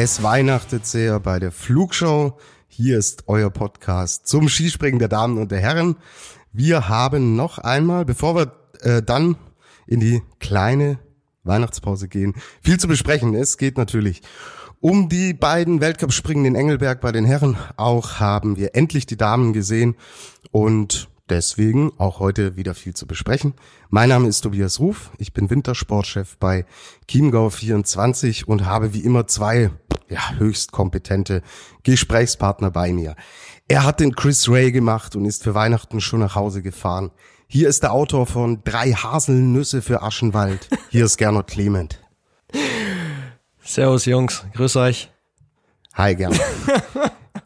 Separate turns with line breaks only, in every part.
Es weihnachtet sehr bei der Flugshow. Hier ist euer Podcast zum Skispringen der Damen und der Herren. Wir haben noch einmal, bevor wir äh, dann in die kleine Weihnachtspause gehen, viel zu besprechen. Es geht natürlich um die beiden Weltcup-Springen in Engelberg bei den Herren. Auch haben wir endlich die Damen gesehen und Deswegen auch heute wieder viel zu besprechen. Mein Name ist Tobias Ruf. Ich bin Wintersportchef bei Chiemgau 24 und habe wie immer zwei ja, höchst kompetente Gesprächspartner bei mir. Er hat den Chris Ray gemacht und ist für Weihnachten schon nach Hause gefahren. Hier ist der Autor von Drei Haselnüsse für Aschenwald. Hier ist Gernot Clement.
Servus Jungs, grüß euch.
Hi Gernot.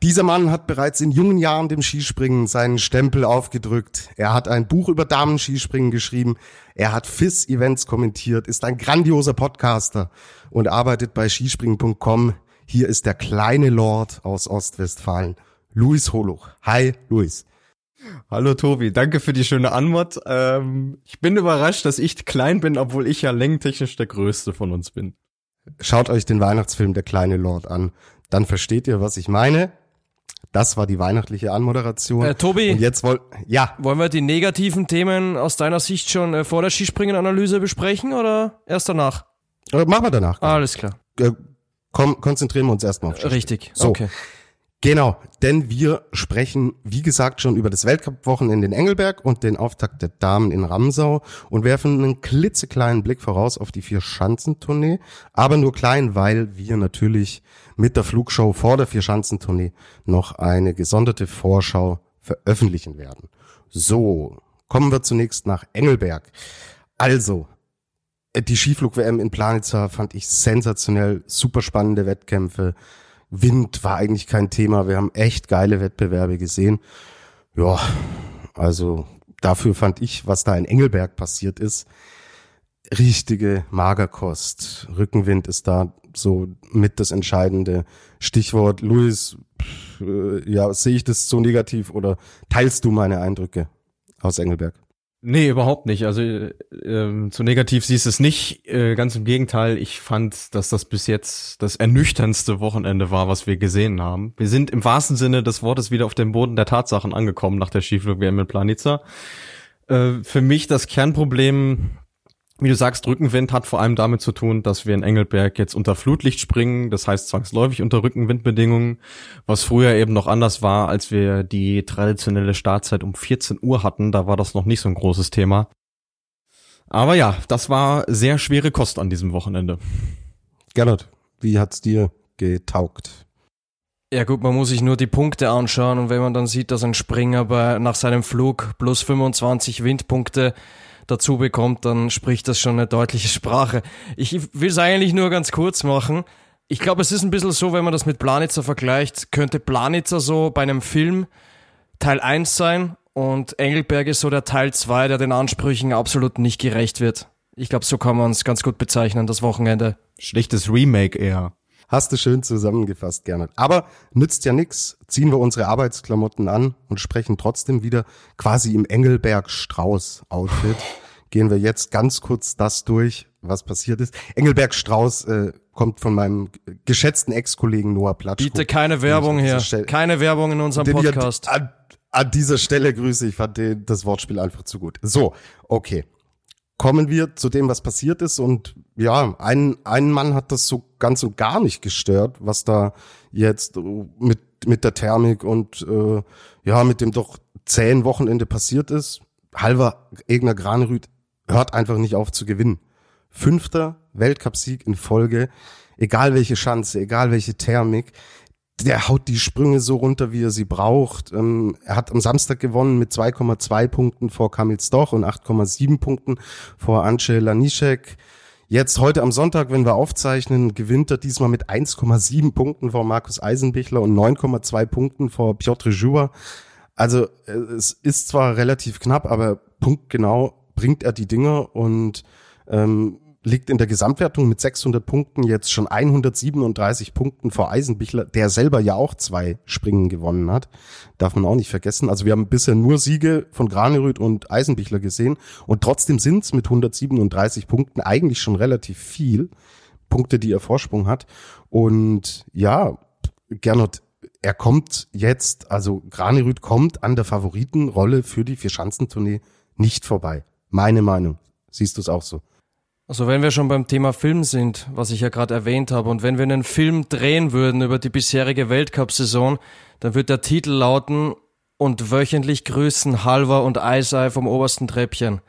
Dieser Mann hat bereits in jungen Jahren dem Skispringen seinen Stempel aufgedrückt. Er hat ein Buch über Damenskispringen geschrieben. Er hat FIS-Events kommentiert, ist ein grandioser Podcaster und arbeitet bei skispringen.com. Hier ist der kleine Lord aus Ostwestfalen, Luis Holuch. Hi, Luis.
Hallo Tobi, danke für die schöne Antwort. Ähm, ich bin überrascht, dass ich klein bin, obwohl ich ja längentechnisch der Größte von uns bin.
Schaut euch den Weihnachtsfilm Der kleine Lord an. Dann versteht ihr, was ich meine. Das war die weihnachtliche Anmoderation.
Äh, Tobi,
Und jetzt woll ja.
wollen wir die negativen Themen aus deiner Sicht schon äh, vor der Skispringen-Analyse besprechen oder erst danach?
Äh, machen wir danach.
Ah, alles klar.
Äh, komm, konzentrieren wir uns erstmal auf Skispringen.
Richtig.
So.
Okay.
Genau, denn wir sprechen, wie gesagt, schon über das Weltcup-Wochenende in Engelberg und den Auftakt der Damen in Ramsau und werfen einen klitzekleinen Blick voraus auf die Vier-Schanzentournee, aber nur klein, weil wir natürlich mit der Flugshow vor der Vier-Schanzentournee noch eine gesonderte Vorschau veröffentlichen werden. So, kommen wir zunächst nach Engelberg. Also, die Skiflug-WM in Planitzer fand ich sensationell, super spannende Wettkämpfe. Wind war eigentlich kein Thema. Wir haben echt geile Wettbewerbe gesehen. Ja, also dafür fand ich, was da in Engelberg passiert ist, richtige Magerkost. Rückenwind ist da so mit das entscheidende Stichwort. Luis, äh, ja, sehe ich das so negativ oder teilst du meine Eindrücke aus Engelberg?
Nee, überhaupt nicht. Also ähm, zu negativ siehst es nicht. Äh, ganz im Gegenteil, ich fand, dass das bis jetzt das ernüchterndste Wochenende war, was wir gesehen haben. Wir sind im wahrsten Sinne des Wortes wieder auf dem Boden der Tatsachen angekommen nach der Skiflug-WM in Planica. Äh, für mich das Kernproblem wie du sagst, Rückenwind hat vor allem damit zu tun, dass wir in Engelberg jetzt unter Flutlicht springen, das heißt zwangsläufig unter Rückenwindbedingungen, was früher eben noch anders war, als wir die traditionelle Startzeit um 14 Uhr hatten, da war das noch nicht so ein großes Thema. Aber ja, das war sehr schwere Kost an diesem Wochenende.
Gernot, wie hat's dir getaugt?
Ja gut, man muss sich nur die Punkte anschauen und wenn man dann sieht, dass ein Springer bei, nach seinem Flug plus 25 Windpunkte dazu bekommt, dann spricht das schon eine deutliche Sprache. Ich will es eigentlich nur ganz kurz machen. Ich glaube, es ist ein bisschen so, wenn man das mit Planitzer vergleicht, könnte Planitzer so bei einem Film Teil 1 sein und Engelberg ist so der Teil 2, der den Ansprüchen absolut nicht gerecht wird. Ich glaube, so kann man es ganz gut bezeichnen, das Wochenende.
Schlechtes Remake eher.
Hast du schön zusammengefasst, Gernot. Aber nützt ja nix. Ziehen wir unsere Arbeitsklamotten an und sprechen trotzdem wieder quasi im Engelberg Strauß Outfit. Gehen wir jetzt ganz kurz das durch, was passiert ist. Engelberg Strauß äh, kommt von meinem geschätzten Ex-Kollegen Noah Platschko.
Bitte keine Werbung hier.
Stelle-
Keine Werbung in unserem Podcast.
An, an dieser Stelle grüße ich, fand den, das Wortspiel einfach zu gut. So, okay. Kommen wir zu dem, was passiert ist. Und ja, ein, ein Mann hat das so ganz und gar nicht gestört, was da jetzt mit, mit der Thermik und äh, ja, mit dem doch zähen Wochenende passiert ist. Halver Egner Granerüth hört einfach nicht auf zu gewinnen. Fünfter Weltcupsieg in Folge, egal welche Schanze, egal welche Thermik, der haut die Sprünge so runter, wie er sie braucht. Ähm, er hat am Samstag gewonnen mit 2,2 Punkten vor Kamil Stoch und 8,7 Punkten vor Ance Lanišek. Jetzt heute am Sonntag, wenn wir aufzeichnen, gewinnt er diesmal mit 1,7 Punkten vor Markus Eisenbichler und 9,2 Punkten vor Piotr Joua. Also äh, es ist zwar relativ knapp, aber punktgenau bringt er die Dinger und ähm, liegt in der Gesamtwertung mit 600 Punkten jetzt schon 137 Punkten vor Eisenbichler, der selber ja auch zwei Springen gewonnen hat. Darf man auch nicht vergessen. Also wir haben bisher nur Siege von Granerüth und Eisenbichler gesehen und trotzdem sind es mit 137 Punkten eigentlich schon relativ viel Punkte, die er Vorsprung hat. Und ja, Gernot, er kommt jetzt, also Granerüth kommt an der Favoritenrolle für die Vierschanzentournee nicht vorbei. Meine Meinung. Siehst du es auch so?
Also wenn wir schon beim Thema Film sind, was ich ja gerade erwähnt habe, und wenn wir einen Film drehen würden über die bisherige Weltcup-Saison, dann wird der Titel lauten und wöchentlich grüßen Halver und Eisei vom obersten Treppchen.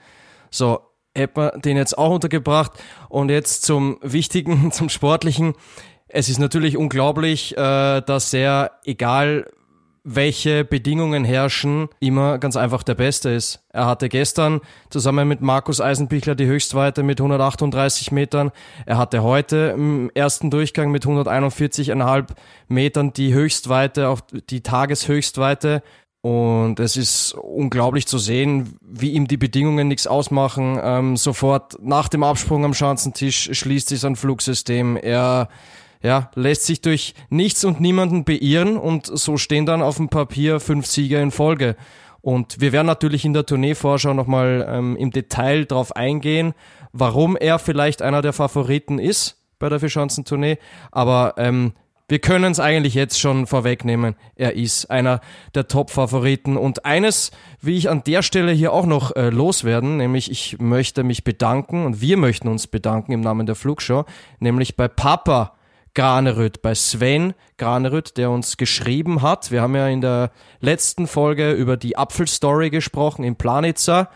So, hätten wir den jetzt auch untergebracht und jetzt zum Wichtigen, zum Sportlichen. Es ist natürlich unglaublich, äh, dass er, egal welche Bedingungen herrschen, immer ganz einfach der Beste ist. Er hatte gestern zusammen mit Markus Eisenbichler die Höchstweite mit 138 Metern. Er hatte heute im ersten Durchgang mit 141,5 Metern die Höchstweite, auch die Tageshöchstweite. Und es ist unglaublich zu sehen, wie ihm die Bedingungen nichts ausmachen. Ähm, sofort nach dem Absprung am Schanzentisch schließt sich sein Flugsystem. Er ja, lässt sich durch nichts und niemanden beirren und so stehen dann auf dem Papier fünf Sieger in Folge. Und wir werden natürlich in der Tourneevorschau nochmal ähm, im Detail drauf eingehen, warum er vielleicht einer der Favoriten ist bei der Vierschanzentournee. Aber ähm, wir können es eigentlich jetzt schon vorwegnehmen. Er ist einer der Top-Favoriten. Und eines, wie ich an der Stelle hier auch noch äh, loswerden, nämlich ich möchte mich bedanken und wir möchten uns bedanken im Namen der Flugshow, nämlich bei Papa Granerüth, bei Sven Granerüth, der uns geschrieben hat. Wir haben ja in der letzten Folge über die Apfelstory gesprochen in Planitzer.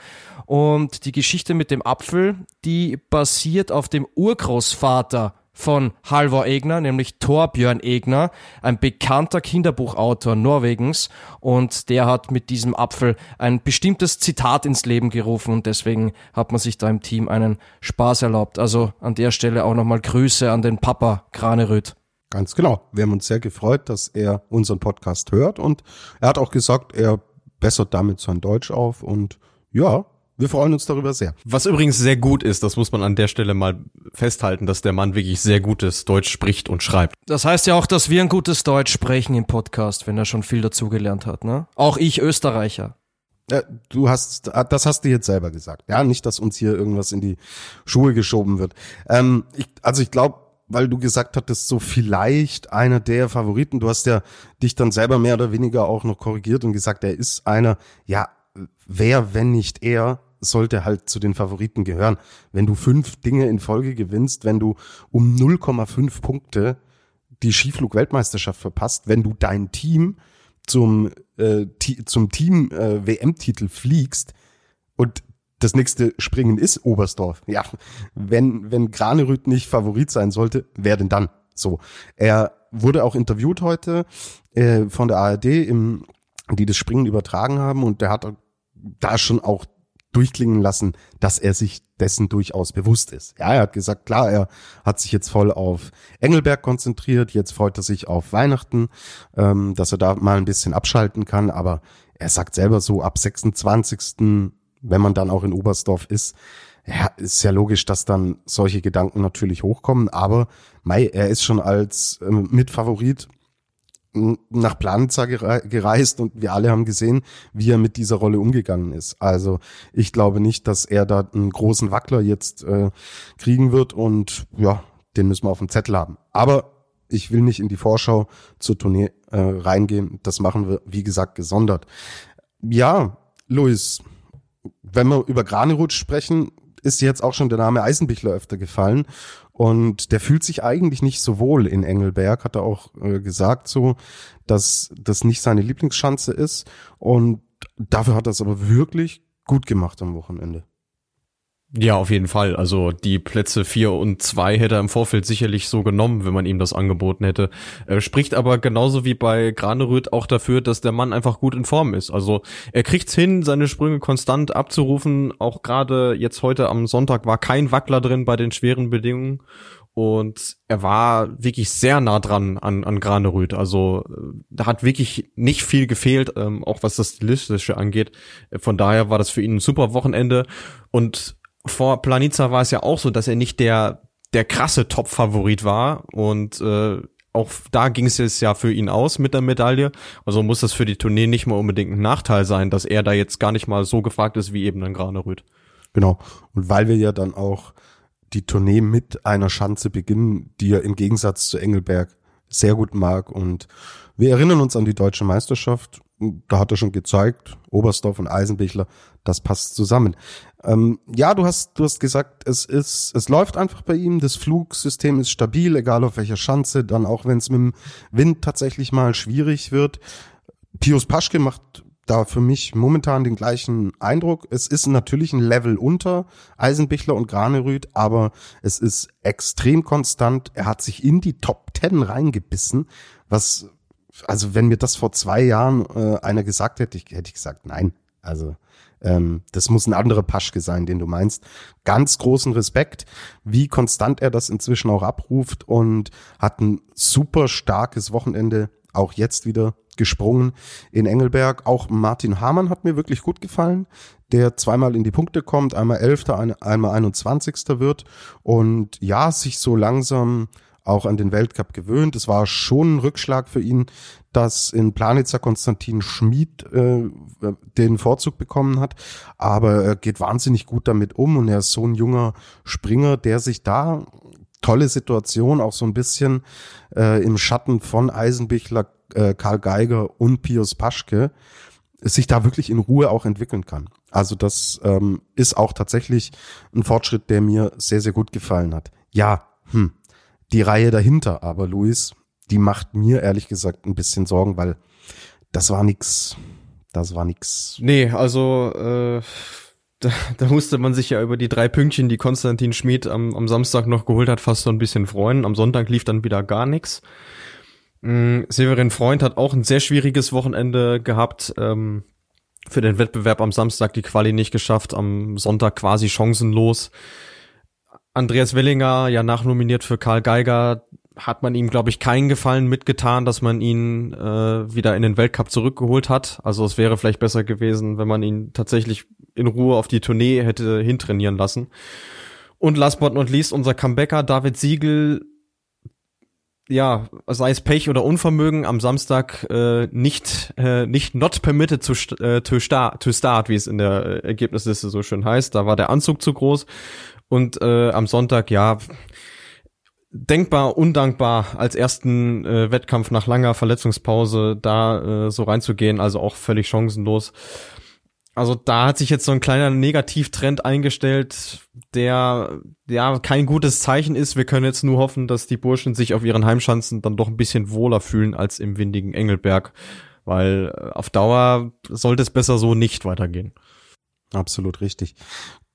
Und die Geschichte mit dem Apfel, die basiert auf dem Urgroßvater von Halvor Egner, nämlich Torbjörn Egner, ein bekannter Kinderbuchautor Norwegens und der hat mit diesem Apfel ein bestimmtes Zitat ins Leben gerufen und deswegen hat man sich da im Team einen Spaß erlaubt. Also an der Stelle auch nochmal Grüße an den Papa Graneröd.
Ganz genau. Wir haben uns sehr gefreut, dass er unseren Podcast hört und er hat auch gesagt, er bessert damit sein Deutsch auf und ja, wir freuen uns darüber sehr.
Was übrigens sehr gut ist, das muss man an der Stelle mal festhalten, dass der Mann wirklich sehr gutes Deutsch spricht und schreibt.
Das heißt ja auch, dass wir ein gutes Deutsch sprechen im Podcast, wenn er schon viel dazugelernt hat, ne? Auch ich Österreicher.
Ja, du hast, das hast du jetzt selber gesagt. Ja, nicht, dass uns hier irgendwas in die Schuhe geschoben wird. Ähm, ich, also ich glaube, weil du gesagt hattest, so vielleicht einer der Favoriten. Du hast ja dich dann selber mehr oder weniger auch noch korrigiert und gesagt, er ist einer, ja, wer, wenn nicht er, sollte halt zu den Favoriten gehören. Wenn du fünf Dinge in Folge gewinnst, wenn du um 0,5 Punkte die Skiflug-Weltmeisterschaft verpasst, wenn du dein Team zum, äh, zum Team äh, WM-Titel fliegst und das nächste Springen ist Oberstdorf. Ja, wenn, wenn Granerüth nicht Favorit sein sollte, wer denn dann? So. Er wurde auch interviewt heute äh, von der ARD, im, die das Springen übertragen haben und der hat da schon auch durchklingen lassen, dass er sich dessen durchaus bewusst ist. Ja, er hat gesagt, klar, er hat sich jetzt voll auf Engelberg konzentriert, jetzt freut er sich auf Weihnachten, ähm, dass er da mal ein bisschen abschalten kann, aber er sagt selber so, ab 26., wenn man dann auch in Oberstdorf ist, ja, ist ja logisch, dass dann solche Gedanken natürlich hochkommen, aber Mai, er ist schon als äh, Mitfavorit nach Planitza gereist und wir alle haben gesehen, wie er mit dieser Rolle umgegangen ist. Also ich glaube nicht, dass er da einen großen Wackler jetzt äh, kriegen wird und ja, den müssen wir auf dem Zettel haben. Aber ich will nicht in die Vorschau zur Tournee äh, reingehen. Das machen wir, wie gesagt, gesondert. Ja, Luis, wenn wir über Granerutsch sprechen, ist jetzt auch schon der Name Eisenbichler öfter gefallen. Und der fühlt sich eigentlich nicht so wohl in Engelberg, hat er auch äh, gesagt so, dass das nicht seine Lieblingsschanze ist. Und dafür hat er es aber wirklich gut gemacht am Wochenende.
Ja, auf jeden Fall. Also die Plätze vier und zwei hätte er im Vorfeld sicherlich so genommen, wenn man ihm das angeboten hätte. Er spricht aber genauso wie bei Graneröd auch dafür, dass der Mann einfach gut in Form ist. Also er kriegt's hin, seine Sprünge konstant abzurufen. Auch gerade jetzt heute am Sonntag war kein Wackler drin bei den schweren Bedingungen. Und er war wirklich sehr nah dran an, an Granerüth. Also da hat wirklich nicht viel gefehlt, ähm, auch was das Stilistische angeht. Von daher war das für ihn ein super Wochenende. Und vor Planica war es ja auch so, dass er nicht der, der krasse Top-Favorit war. Und äh, auch da ging es ja für ihn aus mit der Medaille. Also muss das für die Tournee nicht mal unbedingt ein Nachteil sein, dass er da jetzt gar nicht mal so gefragt ist wie eben ein Granerüth.
Genau. Und weil wir ja dann auch die Tournee mit einer Schanze beginnen, die er im Gegensatz zu Engelberg sehr gut mag. Und wir erinnern uns an die deutsche Meisterschaft. Da hat er schon gezeigt, Oberstdorf und Eisenbichler, das passt zusammen. Ähm, ja, du hast, du hast gesagt, es ist, es läuft einfach bei ihm. Das Flugsystem ist stabil, egal auf welcher Schanze. Dann auch wenn es mit dem Wind tatsächlich mal schwierig wird. Pius Paschke macht da für mich momentan den gleichen Eindruck. Es ist natürlich ein Level unter Eisenbichler und Granerüth, aber es ist extrem konstant. Er hat sich in die Top Ten reingebissen, was, also wenn mir das vor zwei Jahren äh, einer gesagt hätte, ich, hätte ich gesagt, nein. Also ähm, das muss ein anderer Paschke sein, den du meinst. Ganz großen Respekt, wie konstant er das inzwischen auch abruft und hat ein super starkes Wochenende, auch jetzt wieder gesprungen in Engelberg. Auch Martin Hamann hat mir wirklich gut gefallen, der zweimal in die Punkte kommt, einmal Elfter, einmal 21. wird und ja, sich so langsam auch an den Weltcup gewöhnt. Es war schon ein Rückschlag für ihn, dass in Planitzer Konstantin Schmid äh, den Vorzug bekommen hat. Aber er geht wahnsinnig gut damit um und er ist so ein junger Springer, der sich da tolle Situation auch so ein bisschen äh, im Schatten von Eisenbichler äh, Karl Geiger und Pius Paschke sich da wirklich in Ruhe auch entwickeln kann. Also das ähm, ist auch tatsächlich ein Fortschritt, der mir sehr, sehr gut gefallen hat. Ja, hm, die Reihe dahinter, aber Luis, die macht mir ehrlich gesagt ein bisschen Sorgen, weil das war nix. Das war nix.
Nee, also äh, da, da musste man sich ja über die drei Pünktchen, die Konstantin Schmid am, am Samstag noch geholt hat, fast so ein bisschen freuen. Am Sonntag lief dann wieder gar nichts. Mm, Severin Freund hat auch ein sehr schwieriges Wochenende gehabt. Ähm, für den Wettbewerb am Samstag die Quali nicht geschafft, am Sonntag quasi chancenlos. Andreas Wellinger, ja nachnominiert für Karl Geiger, hat man ihm, glaube ich, keinen Gefallen mitgetan, dass man ihn äh, wieder in den Weltcup zurückgeholt hat. Also es wäre vielleicht besser gewesen, wenn man ihn tatsächlich in Ruhe auf die Tournee hätte hintrainieren lassen. Und last but not least unser Comebacker David Siegel ja, sei es Pech oder Unvermögen, am Samstag äh, nicht äh, nicht not permitted to, äh, to, start, to start, wie es in der äh, Ergebnisliste so schön heißt. Da war der Anzug zu groß und äh, am Sonntag ja denkbar undankbar als ersten äh, Wettkampf nach langer Verletzungspause da äh, so reinzugehen, also auch völlig chancenlos. Also da hat sich jetzt so ein kleiner Negativtrend eingestellt, der ja kein gutes Zeichen ist. Wir können jetzt nur hoffen, dass die Burschen sich auf ihren Heimschanzen dann doch ein bisschen wohler fühlen als im windigen Engelberg, weil äh, auf Dauer sollte es besser so nicht weitergehen.
Absolut richtig.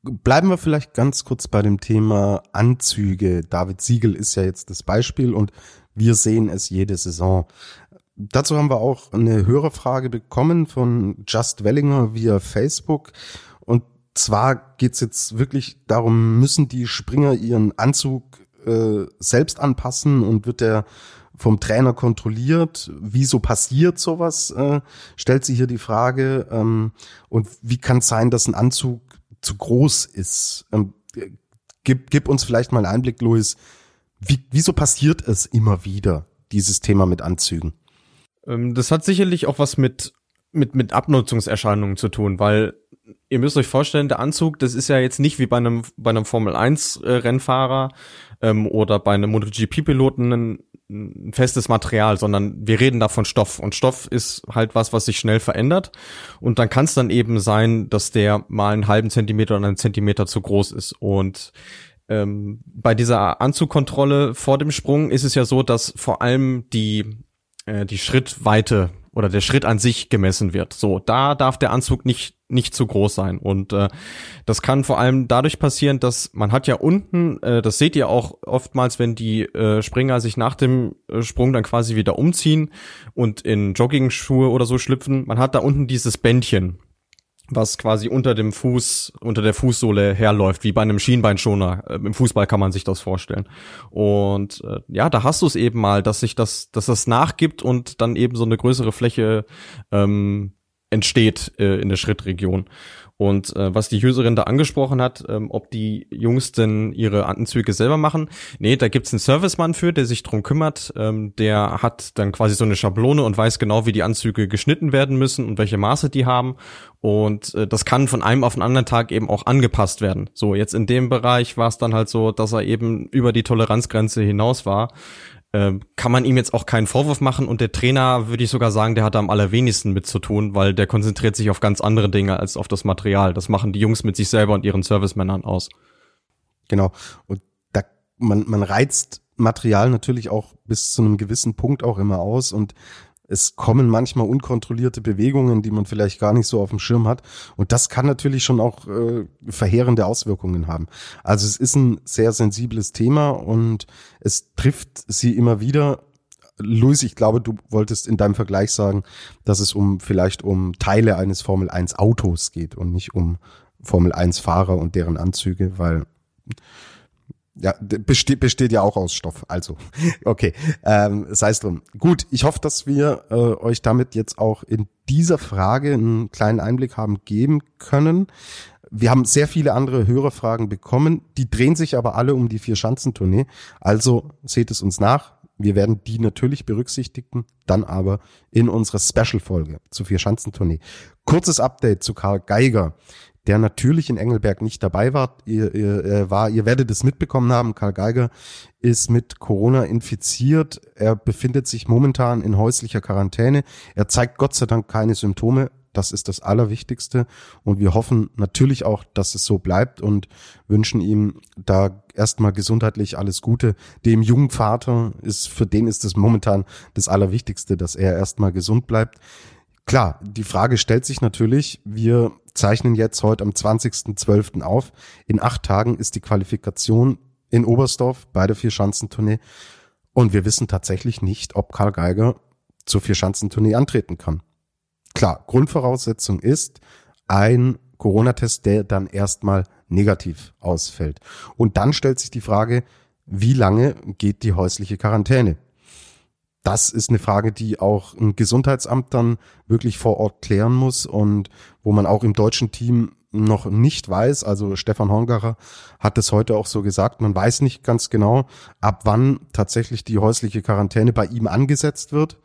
Bleiben wir vielleicht ganz kurz bei dem Thema Anzüge. David Siegel ist ja jetzt das Beispiel und wir sehen es jede Saison. Dazu haben wir auch eine Hörerfrage bekommen von Just Wellinger via Facebook. Und zwar geht's jetzt wirklich darum, müssen die Springer ihren Anzug äh, selbst anpassen und wird der vom Trainer kontrolliert? Wieso passiert sowas? Äh, stellt sie hier die Frage. Ähm, und wie kann es sein, dass ein Anzug zu groß ist? Ähm, gib, gib uns vielleicht mal einen Einblick, Louis. Wie, wieso passiert es immer wieder, dieses Thema mit Anzügen?
Ähm, das hat sicherlich auch was mit, mit, mit Abnutzungserscheinungen zu tun, weil ihr müsst euch vorstellen, der Anzug, das ist ja jetzt nicht wie bei einem, bei einem Formel 1 äh, Rennfahrer ähm, oder bei einem MotoGP-Piloten ein, ein festes Material, sondern wir reden da von Stoff. Und Stoff ist halt was, was sich schnell verändert. Und dann kann es dann eben sein, dass der mal einen halben Zentimeter oder einen Zentimeter zu groß ist. Und ähm, bei dieser Anzugkontrolle vor dem Sprung ist es ja so, dass vor allem die äh, die Schrittweite oder der Schritt an sich gemessen wird. So, da darf der Anzug nicht nicht zu groß sein. Und äh, das kann vor allem dadurch passieren, dass man hat ja unten, äh, das seht ihr auch oftmals, wenn die äh, Springer sich nach dem äh, Sprung dann quasi wieder umziehen und in Jogging-Schuhe oder so schlüpfen, man hat da unten dieses Bändchen was quasi unter dem Fuß, unter der Fußsohle herläuft, wie bei einem Schienbeinschoner. Äh, Im Fußball kann man sich das vorstellen. Und äh, ja, da hast du es eben mal, dass sich das, dass das nachgibt und dann eben so eine größere Fläche ähm, entsteht äh, in der Schrittregion. Und äh, was die Userin da angesprochen hat, ähm, ob die Jungs denn ihre Anzüge selber machen. Nee, da gibt's einen Servicemann für, der sich drum kümmert. Ähm, der hat dann quasi so eine Schablone und weiß genau, wie die Anzüge geschnitten werden müssen und welche Maße die haben. Und äh, das kann von einem auf den anderen Tag eben auch angepasst werden. So, jetzt in dem Bereich war es dann halt so, dass er eben über die Toleranzgrenze hinaus war äh, kann man ihm jetzt auch keinen Vorwurf machen und der Trainer, würde ich sogar sagen, der hat am allerwenigsten mit zu tun, weil der konzentriert sich auf ganz andere Dinge als auf das Material. Das machen die Jungs mit sich selber und ihren Servicemännern aus.
Genau. Und da, man, man reizt Material natürlich auch bis zu einem gewissen Punkt auch immer aus und es kommen manchmal unkontrollierte Bewegungen, die man vielleicht gar nicht so auf dem Schirm hat. Und das kann natürlich schon auch äh, verheerende Auswirkungen haben. Also es ist ein sehr sensibles Thema und es trifft sie immer wieder. Luis, ich glaube, du wolltest in deinem Vergleich sagen, dass es um vielleicht um Teile eines Formel 1 Autos geht und nicht um Formel 1 Fahrer und deren Anzüge, weil ja, besteht, besteht ja auch aus Stoff. Also, okay, ähm, sei es drum. Gut, ich hoffe, dass wir äh, euch damit jetzt auch in dieser Frage einen kleinen Einblick haben geben können. Wir haben sehr viele andere Hörerfragen bekommen, die drehen sich aber alle um die Vier-Schanzentournee. Also seht es uns nach. Wir werden die natürlich berücksichtigen, dann aber in unserer Special-Folge zur Vier-Schanzentournee. Kurzes Update zu Karl Geiger der natürlich in Engelberg nicht dabei war. Ihr, ihr, er war, ihr werdet es mitbekommen haben, Karl Geiger ist mit Corona infiziert. Er befindet sich momentan in häuslicher Quarantäne. Er zeigt Gott sei Dank keine Symptome. Das ist das Allerwichtigste. Und wir hoffen natürlich auch, dass es so bleibt und wünschen ihm da erstmal gesundheitlich alles Gute. Dem jungen Vater ist, für den ist es momentan das Allerwichtigste, dass er erstmal gesund bleibt. Klar, die Frage stellt sich natürlich, wir zeichnen jetzt heute am 20.12. auf. In acht Tagen ist die Qualifikation in Oberstdorf bei der Vierschanzentournee. Und wir wissen tatsächlich nicht, ob Karl Geiger zur Vierschanzentournee antreten kann. Klar, Grundvoraussetzung ist ein Corona-Test, der dann erstmal negativ ausfällt. Und dann stellt sich die Frage, wie lange geht die häusliche Quarantäne? Das ist eine Frage, die auch ein Gesundheitsamt dann wirklich vor Ort klären muss und wo man auch im deutschen Team noch nicht weiß, also Stefan Hongacher hat es heute auch so gesagt, man weiß nicht ganz genau, ab wann tatsächlich die häusliche Quarantäne bei ihm angesetzt wird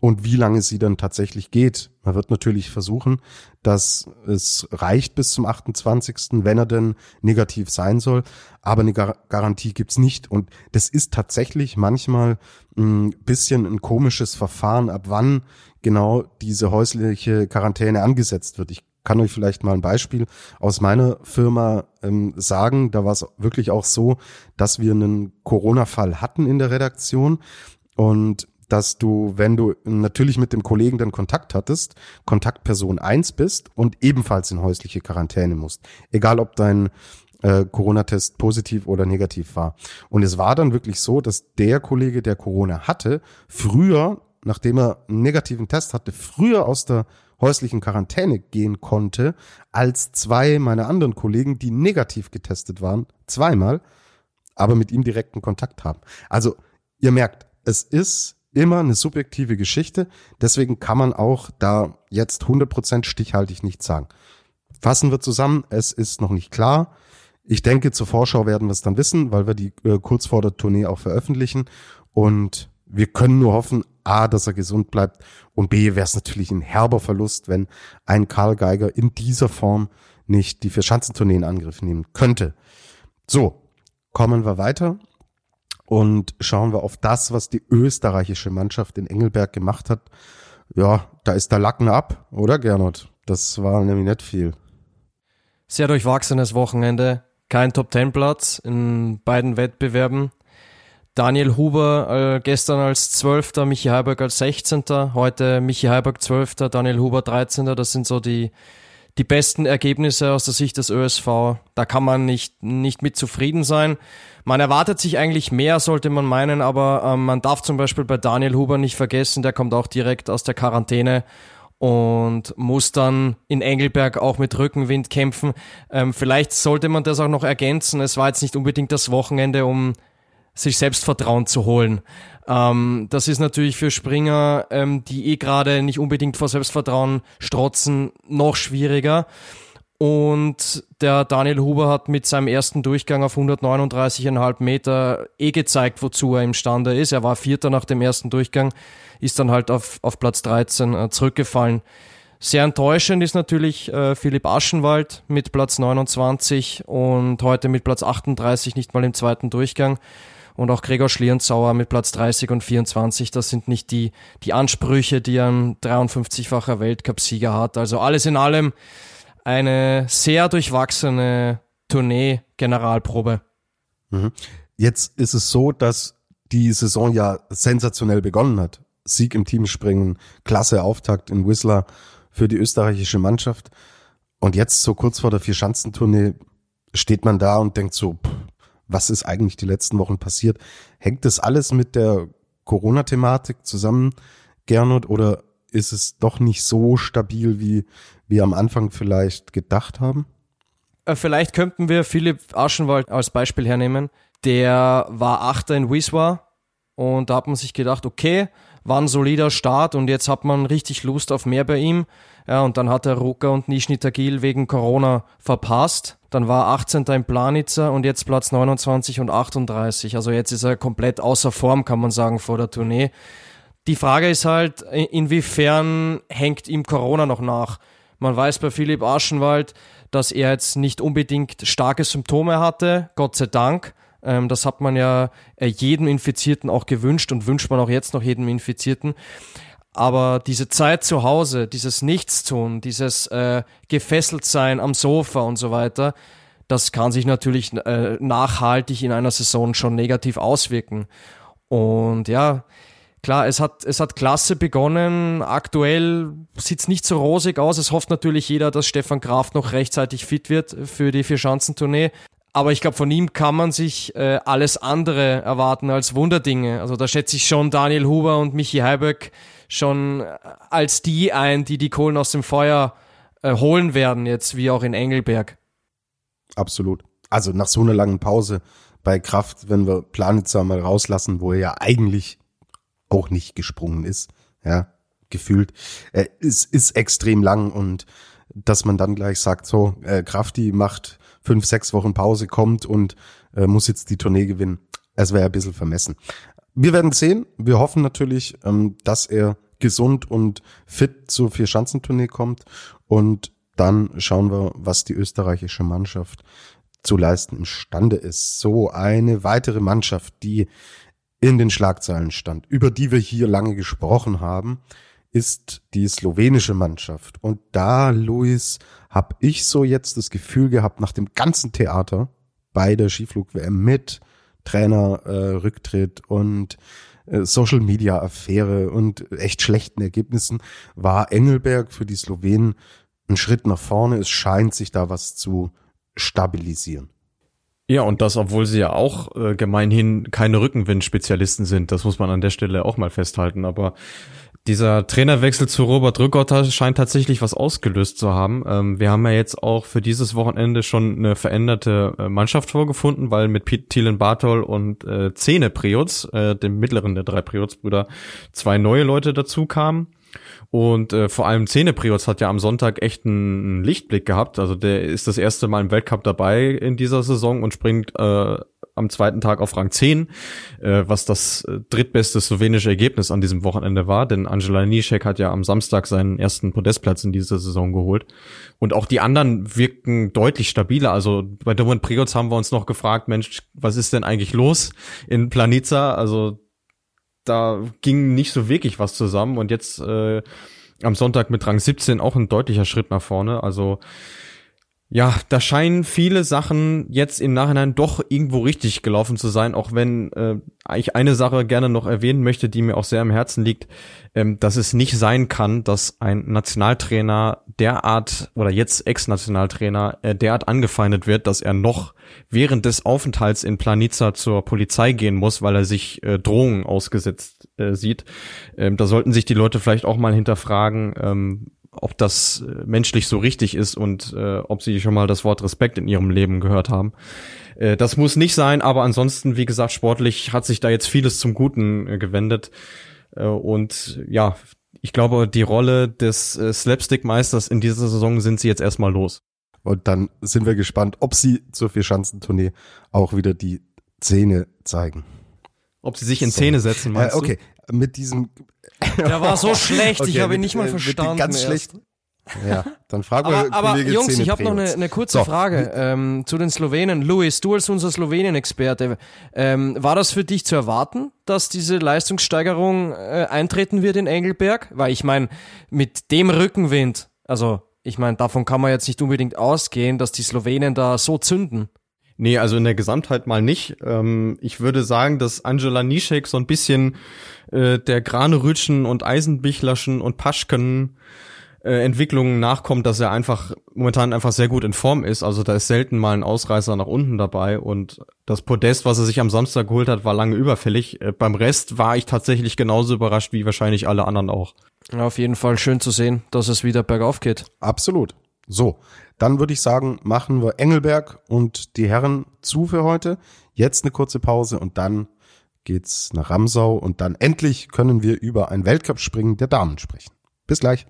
und wie lange sie dann tatsächlich geht. Man wird natürlich versuchen, dass es reicht bis zum 28., wenn er denn negativ sein soll, aber eine Gar Garantie gibt's nicht und das ist tatsächlich manchmal ein bisschen ein komisches Verfahren, ab wann genau diese häusliche Quarantäne angesetzt wird. Ich kann euch vielleicht mal ein Beispiel aus meiner Firma ähm, sagen. Da war es wirklich auch so, dass wir einen Corona-Fall hatten in der Redaktion und dass du, wenn du natürlich mit dem Kollegen dann Kontakt hattest, Kontaktperson eins bist und ebenfalls in häusliche Quarantäne musst. Egal ob dein äh, Corona-Test positiv oder negativ war. Und es war dann wirklich so, dass der Kollege, der Corona hatte, früher, nachdem er einen negativen Test hatte, früher aus der häuslichen Quarantäne gehen konnte, als zwei meiner anderen Kollegen, die negativ getestet waren, zweimal, aber mit ihm direkten Kontakt haben. Also ihr merkt, es ist immer eine subjektive Geschichte. Deswegen kann man auch da jetzt 100% stichhaltig nichts sagen. Fassen wir zusammen, es ist noch nicht klar. Ich denke, zur Vorschau werden wir es dann wissen, weil wir die äh, kurz vor der Tournee auch veröffentlichen. Und wir können nur hoffen, A, dass er gesund bleibt und B, wäre es natürlich ein herber Verlust, wenn ein Karl Geiger in dieser Form nicht die Vierschanzentournee in Angriff nehmen könnte. So, kommen wir weiter und schauen wir auf das, was die österreichische Mannschaft in Engelberg gemacht hat. Ja, da ist der Lacken ab, oder Gernot? Das war nämlich nicht viel.
Sehr durchwachsenes Wochenende. Kein Top-10-Platz in beiden Wettbewerben. Daniel Huber äh, gestern als Zwölfter, Michi Heiberg als Sechzehnter, heute Michi Heiberg Zwölfter, Daniel Huber Dreizehnter. Das sind so die, die besten Ergebnisse aus der Sicht des ÖSV. Da kann man nicht, nicht mit zufrieden sein. Man erwartet sich eigentlich mehr, sollte man meinen, aber ähm, man darf zum Beispiel bei Daniel Huber nicht vergessen, der kommt auch direkt aus der Quarantäne und muss dann in Engelberg auch mit Rückenwind kämpfen. Ähm, vielleicht sollte man das auch noch ergänzen. Es war jetzt nicht unbedingt das Wochenende, um sich Selbstvertrauen zu holen. Ähm, das ist natürlich für Springer, ähm, die eh gerade nicht unbedingt vor Selbstvertrauen strotzen, noch schwieriger. Und der Daniel Huber hat mit seinem ersten Durchgang auf 139,5 Meter eh gezeigt, wozu er imstande ist. Er war Vierter nach dem ersten Durchgang, ist dann halt auf, auf Platz 13 äh, zurückgefallen. Sehr enttäuschend ist natürlich äh, Philipp Aschenwald mit Platz 29 und heute mit Platz 38 nicht mal im zweiten Durchgang und auch Gregor Schlierenzauer mit Platz 30 und 24. Das sind nicht die, die Ansprüche, die ein 53-facher Weltcupsieger hat. Also alles in allem eine sehr durchwachsene Tournee-Generalprobe.
Mhm. Jetzt ist es so, dass die Saison ja sensationell begonnen hat. Sieg im Teamspringen, klasse Auftakt in Whistler für die österreichische Mannschaft. Und jetzt so kurz vor der Vierschanzentournee steht man da und denkt so, pff, was ist eigentlich die letzten Wochen passiert? Hängt das alles mit der Corona-Thematik zusammen, Gernot, oder ist es doch nicht so stabil, wie wir am Anfang vielleicht gedacht haben?
Äh, vielleicht könnten wir Philipp Aschenwald als Beispiel hernehmen. Der war Achter in Wiswa und da hat man sich gedacht, okay, war ein solider Start und jetzt hat man richtig Lust auf mehr bei ihm. Ja, und dann hat er Ruka und Nishni Tagil wegen Corona verpasst. Dann war er 18. in Planitzer und jetzt Platz 29 und 38. Also jetzt ist er komplett außer Form, kann man sagen, vor der Tournee. Die Frage ist halt, inwiefern hängt ihm Corona noch nach? Man weiß bei Philipp Aschenwald, dass er jetzt nicht unbedingt starke Symptome hatte, Gott sei Dank. Ähm, das hat man ja äh, jedem Infizierten auch gewünscht und wünscht man auch jetzt noch jedem Infizierten. Aber diese Zeit zu Hause, dieses Nichtstun, dieses äh, gefesselt am Sofa und so weiter, das kann sich natürlich äh, nachhaltig in einer Saison schon negativ auswirken. Und ja, klar, es hat, es hat klasse begonnen. Aktuell sieht es nicht so rosig aus. Es hofft natürlich jeder, dass Stefan Kraft noch rechtzeitig fit wird für die Vier-Schanzentournee. Aber ich glaube, von ihm kann man sich äh, alles andere erwarten als Wunderdinge. Also da schätze ich schon Daniel Huber und Michi Heiböck schon als die ein, die die Kohlen aus dem Feuer äh, holen werden, jetzt wie auch in Engelberg.
Absolut. Also nach so einer langen Pause bei Kraft, wenn wir Planitzer mal rauslassen, wo er ja eigentlich auch nicht gesprungen ist, ja, gefühlt, äh, ist, ist extrem lang und dass man dann gleich sagt, so, äh, Krafti macht fünf, sechs Wochen Pause kommt und äh, muss jetzt die Tournee gewinnen. Es wäre ein bisschen vermessen. Wir werden sehen. Wir hoffen natürlich, ähm, dass er gesund und fit zur Vier-Schanzentournee kommt und dann schauen wir, was die österreichische Mannschaft zu leisten imstande ist. So eine weitere Mannschaft, die in den Schlagzeilen stand, über die wir hier lange gesprochen haben, ist die slowenische Mannschaft. Und da, Luis, habe ich so jetzt das Gefühl gehabt, nach dem ganzen Theater bei der Skiflug-WM mit Trainer äh, und äh, Social Media Affäre und echt schlechten Ergebnissen war Engelberg für die Slowenen ein Schritt nach vorne. Es scheint sich da was zu stabilisieren.
Ja, und das, obwohl sie ja auch äh, gemeinhin keine Rückenwind-Spezialisten sind. Das muss man an der Stelle auch mal festhalten. Aber dieser Trainerwechsel zu Robert Rückotter scheint tatsächlich was ausgelöst zu haben. Ähm, wir haben ja jetzt auch für dieses Wochenende schon eine veränderte äh, Mannschaft vorgefunden, weil mit Thielen Bartol und äh, Zene Priots, äh, dem mittleren der drei Priots-Brüder, zwei neue Leute dazu kamen. Und äh, vor allem Zene Priots hat ja am Sonntag echt einen Lichtblick gehabt. Also der ist das erste Mal im Weltcup dabei in dieser Saison und springt äh, am zweiten Tag auf Rang 10, äh, was das äh, drittbeste slowenische Ergebnis an diesem Wochenende war, denn Angela Nischek hat ja am Samstag seinen ersten Podestplatz in dieser Saison geholt. Und auch die anderen wirkten deutlich stabiler. Also bei Domin Priots haben wir uns noch gefragt, Mensch, was ist denn eigentlich los in Planica? Also da ging nicht so wirklich was zusammen und jetzt äh, am Sonntag mit Rang 17 auch ein deutlicher Schritt nach vorne. Also Ja, da scheinen viele Sachen jetzt im Nachhinein doch irgendwo richtig gelaufen zu sein, auch wenn äh, ich eine Sache gerne noch erwähnen möchte, die mir auch sehr am Herzen liegt, ähm, dass es nicht sein kann, dass ein Nationaltrainer derart oder jetzt Ex-Nationaltrainer äh, derart angefeindet wird, dass er noch während des Aufenthalts in Planica zur Polizei gehen muss, weil er sich äh, Drohungen ausgesetzt äh, sieht. Ähm, da sollten sich die Leute vielleicht auch mal hinterfragen, ähm, ob das äh, menschlich so richtig ist und äh, ob sie schon mal das Wort Respekt in ihrem Leben gehört haben. Äh, das muss nicht sein, aber ansonsten, wie gesagt, sportlich hat sich da jetzt vieles zum Guten äh, gewendet. Äh, und ja, ich glaube, die Rolle des äh, Slapstick-Meisters in dieser Saison sind sie jetzt erstmal los.
Und dann sind wir gespannt, ob sie zur Vierschanzentournee auch wieder die Zähne zeigen.
Ob sie sich in so. Szene setzen, meinst
äh, okay. Mit diesem
der war so schlecht, okay, ich habe ihn nicht mal verstanden.
Ganz schlecht. Ja, dann fragen wir
Aber, aber Jungs, Zähne ich habe noch eine, eine kurze so. Frage ähm, zu den Slowenen. Luis, du als unser Slowenien-Experte, ähm, war das für dich zu erwarten, dass diese Leistungssteigerung äh, eintreten wird in Engelberg? Weil ich meine, mit dem Rückenwind, also ich meine, davon kann man jetzt nicht unbedingt ausgehen, dass die Slowenen da so zünden.
Nee, also in der Gesamtheit mal nicht. Ähm, ich würde sagen, dass Angela Nischek so ein bisschen äh, der Granerütschen und Eisenbichlerschen und Paschken äh, Entwicklungen nachkommt, dass er einfach momentan einfach sehr gut in Form ist. Also da ist selten mal ein Ausreißer nach unten dabei und das Podest, was er sich am Samstag geholt hat, war lange überfällig. Äh, beim Rest war ich tatsächlich genauso überrascht wie wahrscheinlich alle anderen auch.
Ja, auf jeden Fall schön zu sehen, dass es wieder bergauf geht.
Absolut. So, dann würde ich sagen, machen wir Engelberg und die Herren zu für heute. Jetzt eine kurze Pause und dann geht's nach Ramsau und dann endlich können wir über ein Weltcup-Springen der Damen sprechen. Bis gleich.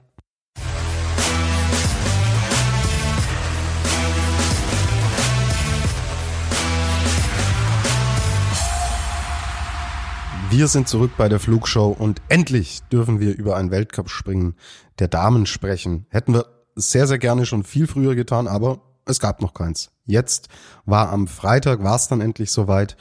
Wir sind zurück bei der Flugshow und endlich dürfen wir über ein Weltcup-Springen der Damen sprechen. Hätten wir sehr, sehr gerne schon viel früher getan, aber es gab noch keins. Jetzt war am Freitag, war es dann endlich soweit.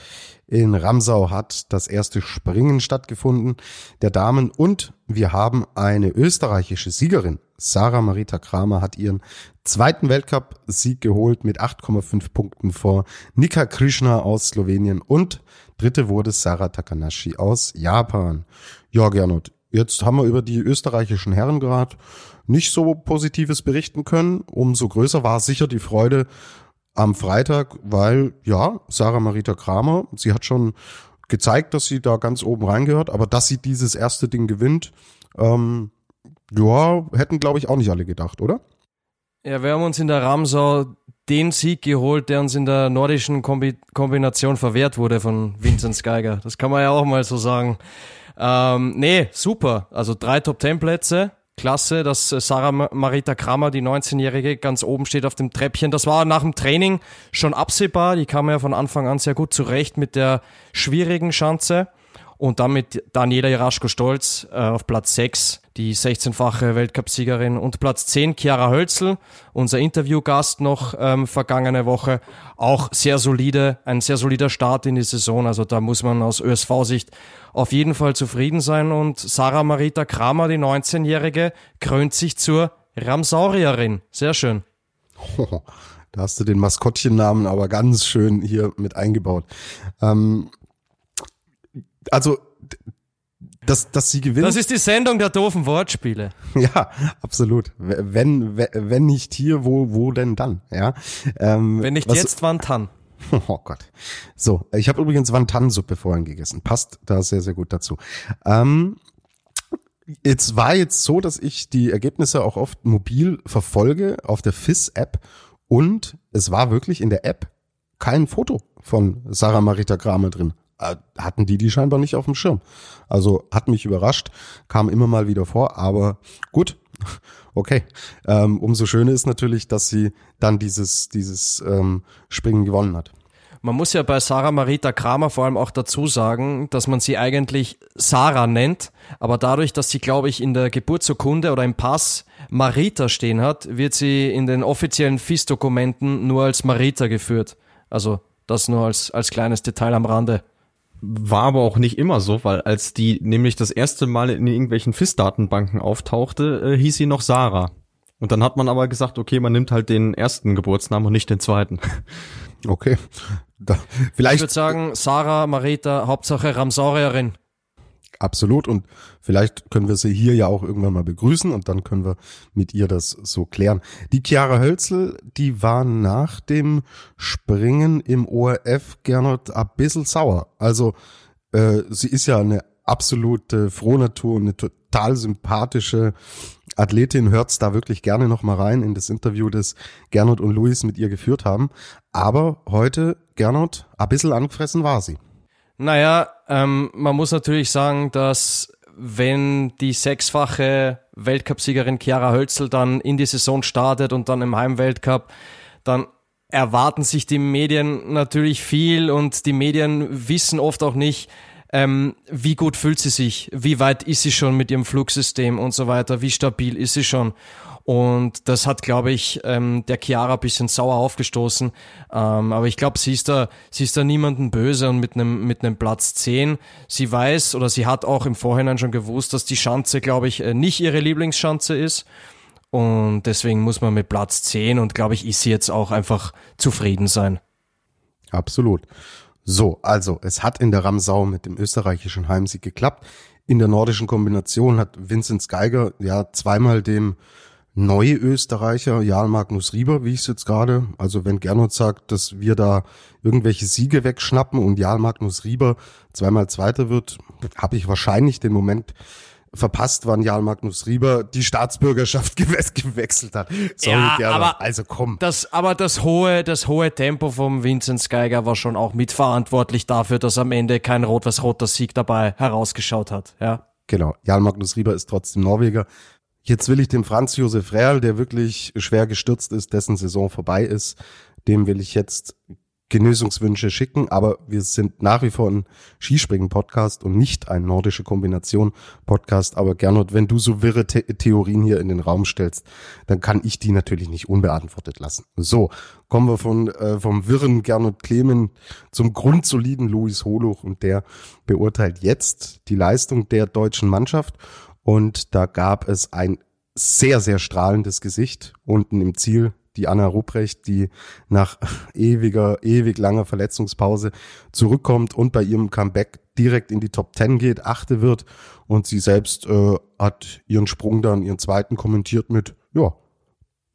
In Ramsau hat das erste Springen stattgefunden der Damen und wir haben eine österreichische Siegerin. Sarah Marita Kramer hat ihren zweiten Weltcup-Sieg geholt mit 8,5 Punkten vor Nika Krishna aus Slowenien und dritte wurde Sarah Takanashi aus Japan. Ja, Gernot, jetzt haben wir über die österreichischen Herren gerade nicht so Positives berichten können. Umso größer war sicher die Freude am Freitag, weil ja, Sarah Marita Kramer, sie hat schon gezeigt, dass sie da ganz oben reingehört, aber dass sie dieses erste Ding gewinnt, ähm, ja, hätten glaube ich auch nicht alle gedacht, oder?
Ja, wir haben uns in der Ramsau den Sieg geholt, der uns in der nordischen Kombi Kombination verwehrt wurde von Vincent Geiger. Das kann man ja auch mal so sagen. Ähm, nee, super. Also drei Top-10-Plätze klasse, dass äh, Sarah Marita Kramer, die 19-Jährige, ganz oben steht auf dem Treppchen. Das war nach dem Training schon absehbar. Die kam ja von Anfang an sehr gut zurecht mit der schwierigen Schanze. Und dann mit Daniela Jaraschko-Stolz äh, auf Platz 6, die 16-fache Weltcupsiegerin. Und Platz 10 Chiara Hölzel, unser Interviewgast noch ähm, vergangene Woche. Auch sehr solide, ein sehr solider Start in die Saison. Also da muss man aus ÖSV-Sicht auf jeden Fall zufrieden sein. Und Sarah Marita Kramer, die 19-Jährige, krönt sich zur Ramsaurierin. Sehr schön.
da hast du den Maskottchennamen aber ganz schön hier mit eingebaut. Ähm, also dass, dass sie gewinnt.
Das ist die Sendung der doofen Wortspiele.
Ja, absolut. Wenn, wenn nicht hier, wo, wo denn dann? Ja.
Ähm, wenn nicht was, jetzt, wann dann?
Oh Gott. So, ich habe übrigens Wantan-Suppe vorhin gegessen. Passt da sehr, sehr gut dazu. Ähm, jetzt war jetzt so, dass ich die Ergebnisse auch oft mobil verfolge auf der FIS-App und es war wirklich in der App kein Foto von Sarah Marita Kramer drin. Äh, hatten die die scheinbar nicht auf dem Schirm. Also hat mich überrascht, kam immer mal wieder vor, aber gut, okay. Ähm, umso schöner ist natürlich, dass sie dann dieses, dieses ähm, Springen gewonnen hat.
Man muss ja bei Sarah Marita Kramer vor allem auch dazu sagen, dass man sie eigentlich Sarah nennt, aber dadurch, dass sie, glaube ich, in der Geburtsurkunde oder im Pass Marita stehen hat, wird sie in den offiziellen FIS-Dokumenten nur als Marita geführt. Also das nur als, als kleines Detail am Rande.
War aber auch nicht immer so, weil als die nämlich das erste Mal in irgendwelchen FIS-Datenbanken auftauchte, äh, hieß sie noch Sarah. Und dann hat man aber gesagt, okay, man nimmt halt den ersten Geburtsnamen und nicht den zweiten.
Okay. Da,
Ich
vielleicht
würde sagen, Sarah, Marita, Hauptsache Ramsaurierin.
Absolut und vielleicht können wir sie hier ja auch irgendwann mal begrüßen und dann können wir mit ihr das so klären. Die Chiara Hölzel, die war nach dem Springen im ORF Gernot ein bisschen sauer. Also äh, sie ist ja eine absolute Frohnatur und eine total sympathische Athletin. Hört's da wirklich gerne noch mal rein in das Interview, das Gernot und Luis mit ihr geführt haben. Aber heute, Gernot, ein bisschen angefressen war sie.
Naja, ähm, man muss natürlich sagen, dass wenn die sechsfache Weltcupsiegerin Chiara Hölzel dann in die Saison startet und dann im Heimweltcup, dann erwarten sich die Medien natürlich viel und die Medien wissen oft auch nicht, ähm, wie gut fühlt sie sich, wie weit ist sie schon mit ihrem Flugsystem und so weiter, wie stabil ist sie schon. Und das hat, glaube ich, ähm, der Chiara ein bisschen sauer aufgestoßen. Ähm, aber ich glaube, sie ist da, sie ist da niemanden böse und mit einem mit einem Platz 10. Sie weiß oder sie hat auch im Vorhinein schon gewusst, dass die Schanze, glaube ich, äh, nicht ihre Lieblingsschanze ist. Und deswegen muss man mit Platz 10 und glaube ich, ist sie jetzt auch einfach zufrieden sein.
Absolut. So, also es hat in der Ramsau mit dem österreichischen Heimsieg geklappt. In der nordischen Kombination hat Vinzenz Geiger ja zweimal dem neue Österreicher Jarl Magnus Rieber, wie ich es jetzt gerade, also wenn Gernot sagt, dass wir da irgendwelche Siege wegschnappen und Jarl Magnus Rieber zweimal Zweiter wird, habe ich wahrscheinlich den Moment verpasst, wann Jarl Magnus Rieber die Staatsbürgerschaft gewe- gewechselt hat. Sorry,
Ja,
Gernot.
aber-
also komm.
Das, aber das hohe, das hohe Tempo vom Vinzenz Geiger war schon auch mitverantwortlich dafür, dass am Ende kein rot-weiß-roter Sieg dabei herausgeschaut hat. Ja.
Genau, Jan Magnus Rieber ist trotzdem Norweger. Jetzt will ich dem Franz Josef Real, der wirklich schwer gestürzt ist, dessen Saison vorbei ist, dem will ich jetzt Genesungswünsche schicken, aber wir sind nach wie vor ein Skispringen-Podcast und nicht ein nordische Kombination-Podcast. Aber Gernot, wenn du so wirre The Theorien hier in den Raum stellst, dann kann ich die natürlich nicht unbeantwortet lassen. So, kommen wir von, äh, vom wirren Gernot Clemen zum grundsoliden Luis Holoch und der beurteilt jetzt die Leistung der deutschen Mannschaft und da gab es ein sehr, sehr strahlendes Gesicht unten im Ziel. Die Anna Ruprecht, die nach ewiger, ewig langer Verletzungspause zurückkommt und bei ihrem Comeback direkt in die Top Ten geht, achte wird. Und sie selbst äh, hat ihren Sprung dann, ihren zweiten kommentiert mit, ja,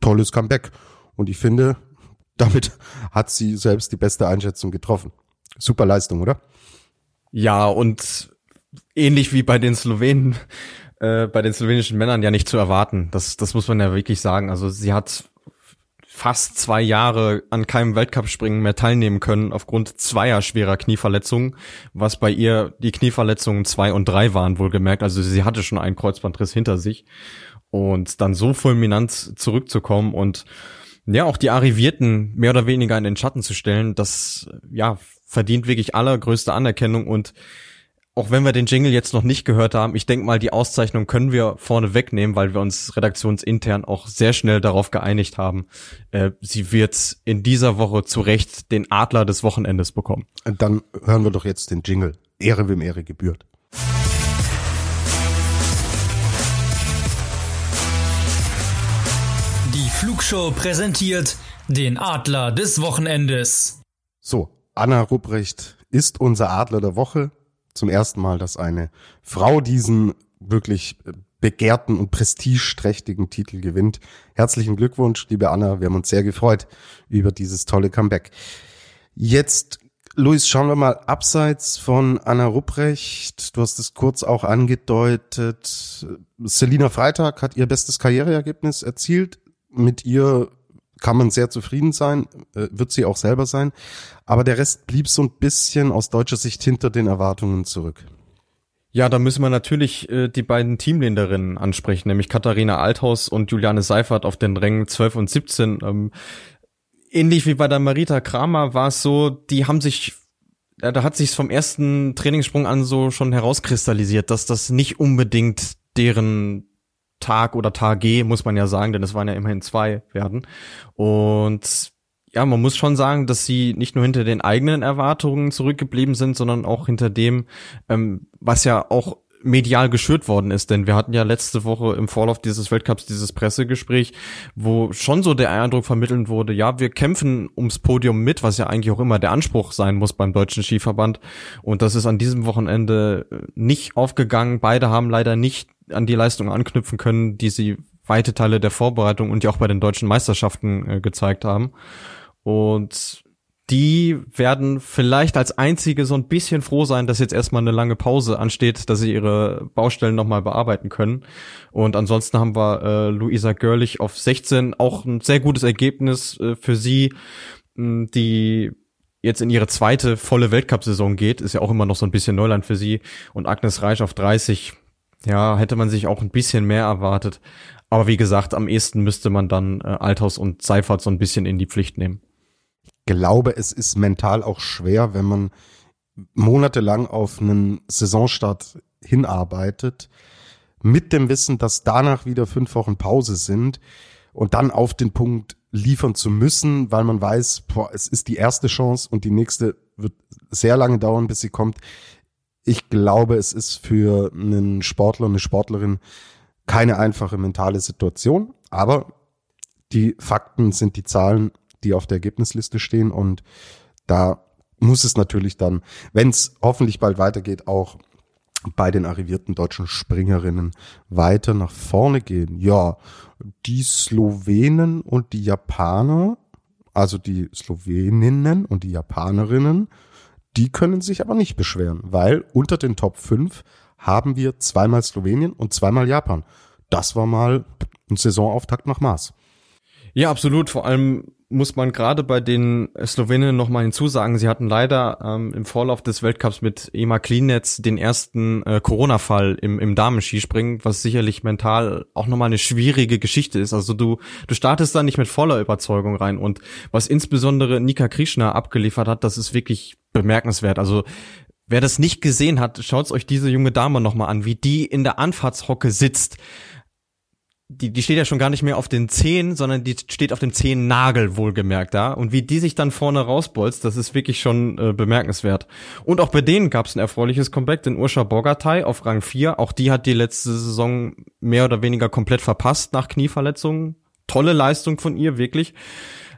tolles Comeback. Und ich finde, damit hat sie selbst die beste Einschätzung getroffen. Super Leistung, oder?
Ja, und ähnlich wie bei den Slowenen, äh, bei den slowenischen Männern ja nicht zu erwarten. Das, das muss man ja wirklich sagen. Also sie hat fast zwei Jahre an keinem Weltcup-Springen mehr teilnehmen können aufgrund zweier schwerer Knieverletzungen, was bei ihr die Knieverletzungen zwei und drei waren, wohlgemerkt. Also sie hatte schon einen Kreuzbandriss hinter sich und dann so fulminant zurückzukommen und ja, auch die Arrivierten mehr oder weniger in den Schatten zu stellen, das ja verdient wirklich allergrößte Anerkennung und auch wenn wir den Jingle jetzt noch nicht gehört haben, ich denke mal, die Auszeichnung können wir vorne wegnehmen, weil wir uns redaktionsintern auch sehr schnell darauf geeinigt haben. Äh, sie wird in dieser Woche zu Recht den Adler des Wochenendes bekommen.
Dann hören wir doch jetzt den Jingle. Ehre wem Ehre gebührt.
Die Flugshow präsentiert den Adler des Wochenendes.
So, Anna Rupprecht ist unser Adler der Woche. Zum ersten Mal, dass eine Frau diesen wirklich begehrten und prestigeträchtigen Titel gewinnt. Herzlichen Glückwunsch, liebe Anna. Wir haben uns sehr gefreut über dieses tolle Comeback. Jetzt, Luis, schauen wir mal abseits von Anna Rupprecht. Du hast es kurz auch angedeutet. Selina Freitag hat ihr bestes Karriereergebnis erzielt. Mit ihr kann man sehr zufrieden sein, äh, wird sie auch selber sein. Aber der Rest blieb so ein bisschen aus deutscher Sicht hinter den Erwartungen zurück.
Ja, da müssen wir natürlich äh, die beiden Teamländerinnen ansprechen, nämlich Katharina Althaus und Juliane Seifert auf den Rängen 12 und 17. Ähm, ähnlich wie bei der Marita Kramer war es so, die haben sich ja, da hat sich vom ersten Trainingssprung an so schon herauskristallisiert, dass das nicht unbedingt deren Tag oder Tage, muss man ja sagen, denn es waren ja immerhin zwei werden. Und ja, man muss schon sagen, dass sie nicht nur hinter den eigenen Erwartungen zurückgeblieben sind, sondern auch hinter dem, ähm, was ja auch medial geschürt worden ist, denn wir hatten ja letzte Woche im Vorlauf dieses Weltcups dieses Pressegespräch, wo schon so der Eindruck vermittelt wurde, ja, wir kämpfen ums Podium mit, was ja eigentlich auch immer der Anspruch sein muss beim deutschen Skiverband und das ist an diesem Wochenende nicht aufgegangen. Beide haben leider nicht an die Leistung anknüpfen können, die sie weite Teile der Vorbereitung und ja auch bei den deutschen Meisterschaften äh, gezeigt haben. Und die werden vielleicht als einzige so ein bisschen froh sein, dass jetzt erstmal eine lange Pause ansteht, dass sie ihre Baustellen nochmal bearbeiten können. Und ansonsten haben wir äh, Luisa Görlich auf 16, auch ein sehr gutes Ergebnis äh, für sie, die jetzt in ihre zweite volle Weltcup-Saison geht, ist ja auch immer noch so ein bisschen Neuland für sie. Und Agnes Reich auf 30, ja, hätte man sich auch ein bisschen mehr erwartet. Aber wie gesagt, am ehesten müsste man dann äh, Althaus und Seifert so ein bisschen in die Pflicht nehmen
glaube, es ist mental auch schwer, wenn man monatelang auf einen Saisonstart hinarbeitet, mit dem Wissen, dass danach wieder fünf Wochen Pause sind und dann auf den Punkt liefern zu müssen, weil man weiß, boah, es ist die erste Chance und die nächste wird sehr lange dauern, bis sie kommt. Ich glaube, es ist für einen Sportler, eine Sportlerin keine einfache mentale Situation, aber die Fakten sind die Zahlen die auf der Ergebnisliste stehen. Und da muss es natürlich dann, wenn es hoffentlich bald weitergeht, auch bei den arrivierten deutschen Springerinnen weiter nach vorne gehen. Ja, die Slowenen und die Japaner, also die Sloweninnen und die Japanerinnen, die können sich aber nicht beschweren, weil unter den Top 5 haben wir zweimal Slowenien und zweimal Japan. Das war mal ein Saisonauftakt nach Maß.
Ja, absolut. Vor allem muss man gerade bei den Slowenen nochmal hinzusagen, sie hatten leider ähm, im Vorlauf des Weltcups mit Ema Klinetz den ersten äh, Corona-Fall im, im Damenskispringen, was sicherlich mental auch nochmal eine schwierige Geschichte ist. Also du, du startest da nicht mit voller Überzeugung rein und was insbesondere Nika Krishna abgeliefert hat, das ist wirklich bemerkenswert. Also wer das nicht gesehen hat, schaut euch diese junge Dame nochmal an, wie die in der Anfahrtshocke sitzt die, die steht ja schon gar nicht mehr auf den Zehen, sondern die steht auf dem Zehennagel, wohlgemerkt, da. Und wie die sich dann vorne rausbolzt, das ist wirklich schon äh, bemerkenswert. Und auch bei denen gab es ein erfreuliches Comeback, denn Urscha Bogatay auf Rang 4, auch die hat die letzte Saison mehr oder weniger komplett verpasst nach Knieverletzungen. Tolle Leistung von ihr, wirklich.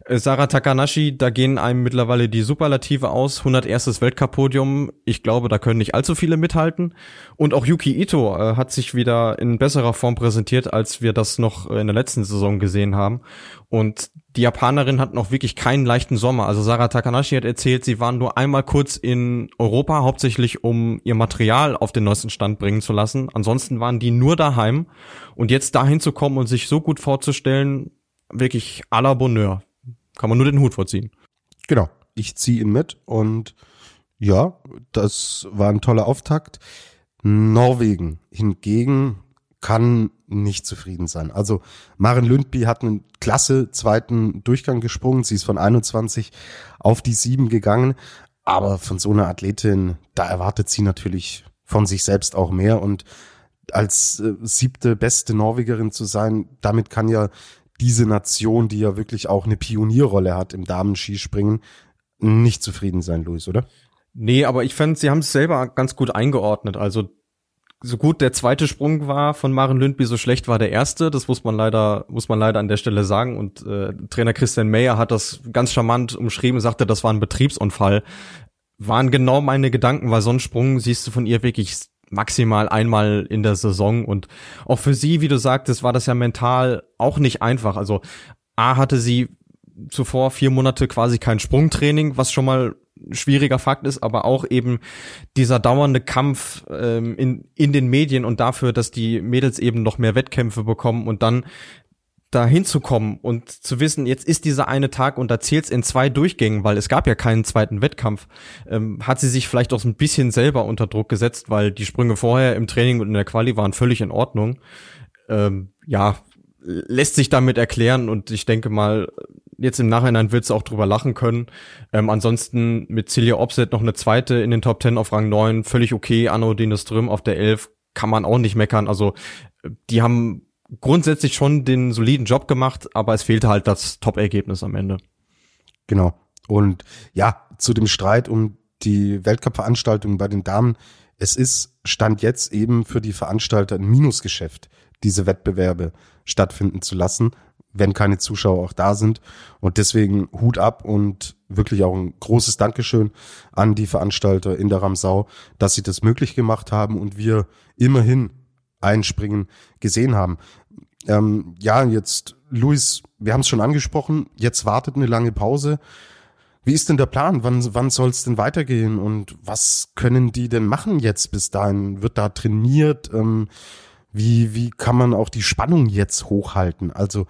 Äh, Sarah Takanashi, da gehen einem mittlerweile die Superlative aus. 101. Weltcup-Podium. Ich glaube, da können nicht allzu viele mithalten. Und auch Yuki Ito äh, hat sich wieder in besserer Form präsentiert, als wir das noch in der letzten Saison gesehen haben. Und die Japanerin hat noch wirklich keinen leichten Sommer. Also Sarah Takanashi hat erzählt, sie waren nur einmal kurz in Europa, hauptsächlich um ihr Material auf den neuesten Stand bringen zu lassen. Ansonsten waren die nur daheim. Und jetzt dahin zu kommen und sich so gut vorzustellen, wirklich à la Bonheur. Kann man nur den Hut vorziehen.
Genau. Ich ziehe ihn mit und ja, das war ein toller Auftakt. Norwegen hingegen kann nicht zufrieden sein. Also Maren Lündby hat einen klasse zweiten Durchgang gesprungen. Sie ist von 21 auf die 7 gegangen. Aber von so einer Athletin, da erwartet sie natürlich von sich selbst auch mehr. Und als äh, siebte beste Norwegerin zu sein, damit kann ja diese Nation, die ja wirklich auch eine Pionierrolle hat im Damen-Skispringen, nicht zufrieden sein, Luis, oder?
Nee, aber ich fand, sie haben es selber ganz gut eingeordnet. Also so gut der zweite Sprung war von Maren Lündby, so schlecht war der erste. Das muss man leider, muss man leider an der Stelle sagen. Und äh, Trainer Christian Meyer hat das ganz charmant umschrieben, sagte, das war ein Betriebsunfall. Waren genau meine Gedanken, weil so ein Sprung siehst du von ihr wirklich maximal einmal in der Saison und auch für sie, wie du sagtest, war das ja mental auch nicht einfach. Also A hatte sie zuvor vier Monate quasi kein Sprungtraining, was schon mal schwieriger Fakt ist, aber auch eben dieser dauernde Kampf ähm, in, in den Medien und dafür, dass die Mädels eben noch mehr Wettkämpfe bekommen und dann da hinzukommen und zu wissen, jetzt ist dieser eine Tag und da zählt's in zwei Durchgängen, weil es gab ja keinen zweiten Wettkampf, ähm, hat sie sich vielleicht auch so ein bisschen selber unter Druck gesetzt, weil die Sprünge vorher im Training und in der Quali waren völlig in Ordnung. Ähm, ja, lässt sich damit erklären und ich denke mal, jetzt im Nachhinein wird sie auch drüber lachen können. Ähm, ansonsten mit Celia Opset noch eine zweite in den Top Ten auf Rang 9, völlig okay. Anno Dineström auf der 11 kann man auch nicht meckern. Also die haben grundsätzlich schon den soliden Job gemacht, aber es fehlte halt das Top-Ergebnis am Ende.
Genau. Und ja, zu dem Streit um die Weltcup-Veranstaltung bei den Damen. es ist Stand jetzt eben für die Veranstalter ein Minusgeschäft, diese Wettbewerbe stattfinden zu lassen, wenn keine Zuschauer auch da sind. Und deswegen Hut ab und wirklich auch ein großes Dankeschön an die Veranstalter in der Ramsau, dass sie das möglich gemacht haben und wir immerhin einspringen gesehen haben. Ähm, ja, jetzt, Luis, wir haben es schon angesprochen, jetzt wartet eine lange Pause. Wie ist denn der Plan? Wann, wann soll es denn weitergehen? Und was können die denn machen jetzt bis dahin? Wird da trainiert? Ähm, wie, wie kann man auch die Spannung jetzt hochhalten? Also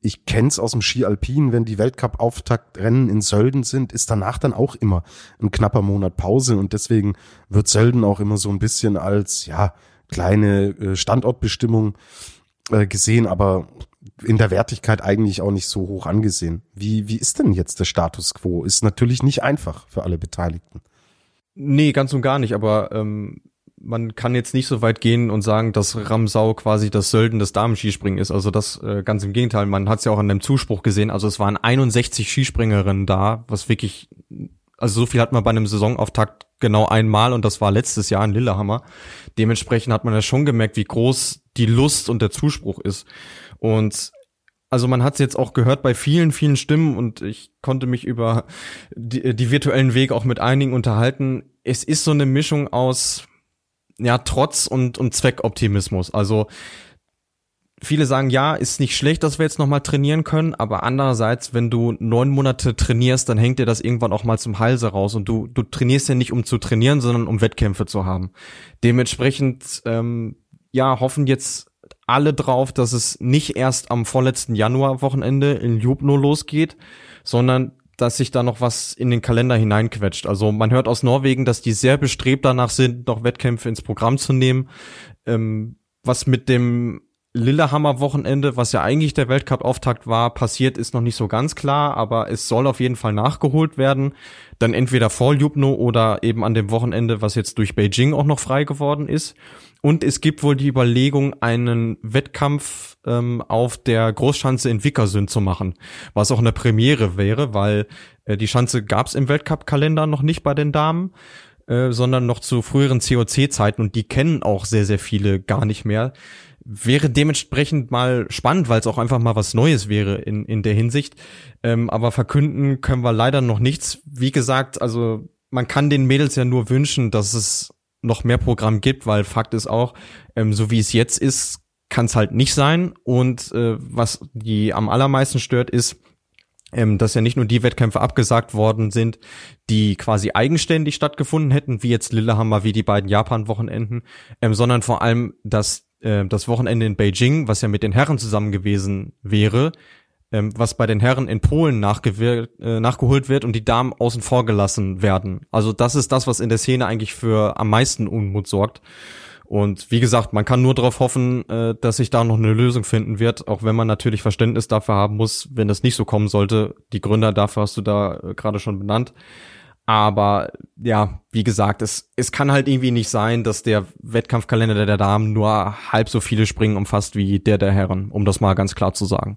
ich kenn's aus dem Ski Alpin, wenn die Weltcup-Auftaktrennen in Sölden sind, ist danach dann auch immer ein knapper Monat Pause und deswegen wird Sölden auch immer so ein bisschen als ja kleine äh, Standortbestimmung äh, gesehen, aber in der Wertigkeit eigentlich auch nicht so hoch angesehen. Wie, wie ist denn jetzt der Status quo? Ist natürlich nicht einfach für alle Beteiligten.
Nee, ganz und gar nicht, aber ähm, man kann jetzt nicht so weit gehen und sagen, dass Ramsau quasi das Sölden des Damenskispringen ist. Also das äh, ganz im Gegenteil. Man hat es ja auch an dem Zuspruch gesehen. Also es waren 61 Skispringerinnen da, was wirklich, also so viel hat man bei einem Saisonauftakt genau einmal und das war letztes Jahr in Lillehammer. Dementsprechend hat man ja schon gemerkt, wie groß die Lust und der Zuspruch ist. Und also man hat es jetzt auch gehört bei vielen, vielen Stimmen und ich konnte mich über die, die virtuellen Wege auch mit einigen unterhalten. Es ist so eine Mischung aus ja, Trotz und, und Zweckoptimismus. Also viele sagen, ja, ist nicht schlecht, dass wir jetzt nochmal trainieren können, aber andererseits, wenn du neun Monate trainierst, dann hängt dir das irgendwann auch mal zum Halse raus und du, du trainierst ja nicht, um zu trainieren, sondern um Wettkämpfe zu haben. Dementsprechend, ähm, ja, hoffen jetzt alle drauf, dass es nicht erst am vorletzten Januar-Wochenende in Jubno losgeht, sondern dass sich da noch was in den Kalender hineinquetscht. Also man hört aus Norwegen, dass die sehr bestrebt danach sind, noch Wettkämpfe ins Programm zu nehmen. Ähm, was mit dem Lillehammer-Wochenende, was ja eigentlich der Weltcup-Auftakt war, passiert, ist noch nicht so ganz klar, aber es soll auf jeden Fall nachgeholt werden. Dann entweder vor Ljubno oder eben an dem Wochenende, was jetzt durch Beijing auch noch frei geworden ist. Und es gibt wohl die Überlegung, einen Wettkampf ähm, auf der Großschanze in Vickersund zu machen, was auch eine Premiere wäre, weil äh, die Schanze gab es im Weltcup-Kalender noch nicht bei den Damen, äh, sondern noch zu früheren COC-Zeiten und die kennen auch sehr, sehr viele gar nicht mehr. Wäre dementsprechend mal spannend, weil es auch einfach mal was Neues wäre in, in der Hinsicht. Ähm, aber verkünden können wir leider noch nichts. Wie gesagt, also man kann den Mädels ja nur wünschen, dass es noch mehr Programm gibt, weil Fakt ist auch, ähm, so wie es jetzt ist, kann es halt nicht sein. Und äh, was die am allermeisten stört, ist, ähm, dass ja nicht nur die Wettkämpfe abgesagt worden sind, die quasi eigenständig stattgefunden hätten, wie jetzt Lillehammer, wie die beiden Japan-Wochenenden, ähm, sondern vor allem, dass äh, das Wochenende in Beijing, was ja mit den Herren zusammen gewesen wäre, ähm, was bei den Herren in Polen äh, nachgeholt wird und die Damen außen vor gelassen werden. Also das ist das, was in der Szene eigentlich für am meisten Unmut sorgt. Und wie gesagt, man kann nur darauf hoffen, äh, dass sich da noch eine Lösung finden wird, auch wenn man natürlich Verständnis dafür haben muss, wenn das nicht so kommen sollte. Die Gründer dafür hast du da äh, gerade schon benannt. Aber ja, wie gesagt, es, es kann halt irgendwie nicht sein, dass der Wettkampfkalender der Damen nur halb so viele Springen umfasst wie der der Herren, um das mal ganz klar zu sagen.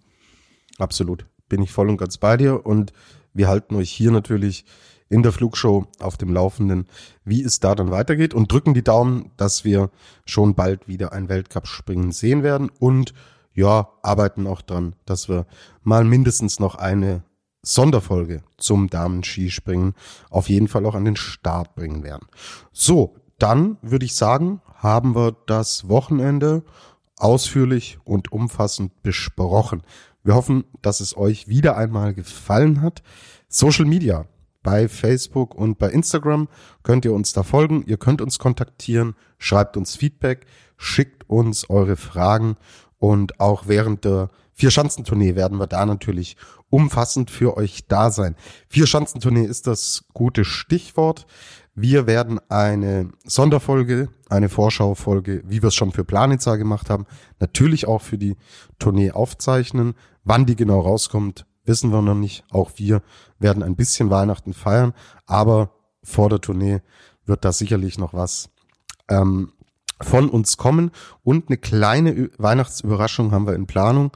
Absolut. Bin ich voll und ganz bei dir und wir halten euch hier natürlich in der Flugshow auf dem Laufenden, wie es da dann weitergeht und drücken die Daumen, dass wir schon bald wieder ein Weltcup-Springen sehen werden und ja, arbeiten auch dran, dass wir mal mindestens noch eine Sonderfolge zum Damen-Skispringen auf jeden Fall auch an den Start bringen werden. So, dann würde ich sagen, haben wir das Wochenende ausführlich und umfassend besprochen. Wir hoffen, dass es euch wieder einmal gefallen hat. Social Media bei Facebook und bei Instagram könnt ihr uns da folgen. Ihr könnt uns kontaktieren, schreibt uns Feedback, schickt uns eure Fragen und auch während der Vier-Schanzentournee werden wir da natürlich umfassend für euch da sein. Vier-Schanzentournee ist das gute Stichwort. Wir werden eine Sonderfolge, eine Vorschaufolge, wie wir es schon für Planitzer gemacht haben, natürlich auch für die Tournee aufzeichnen. Wann die genau rauskommt, wissen wir noch nicht. Auch wir werden ein bisschen Weihnachten feiern, aber vor der Tournee wird da sicherlich noch was ähm, von uns kommen. Und eine kleine Weihnachtsüberraschung haben wir in Planung.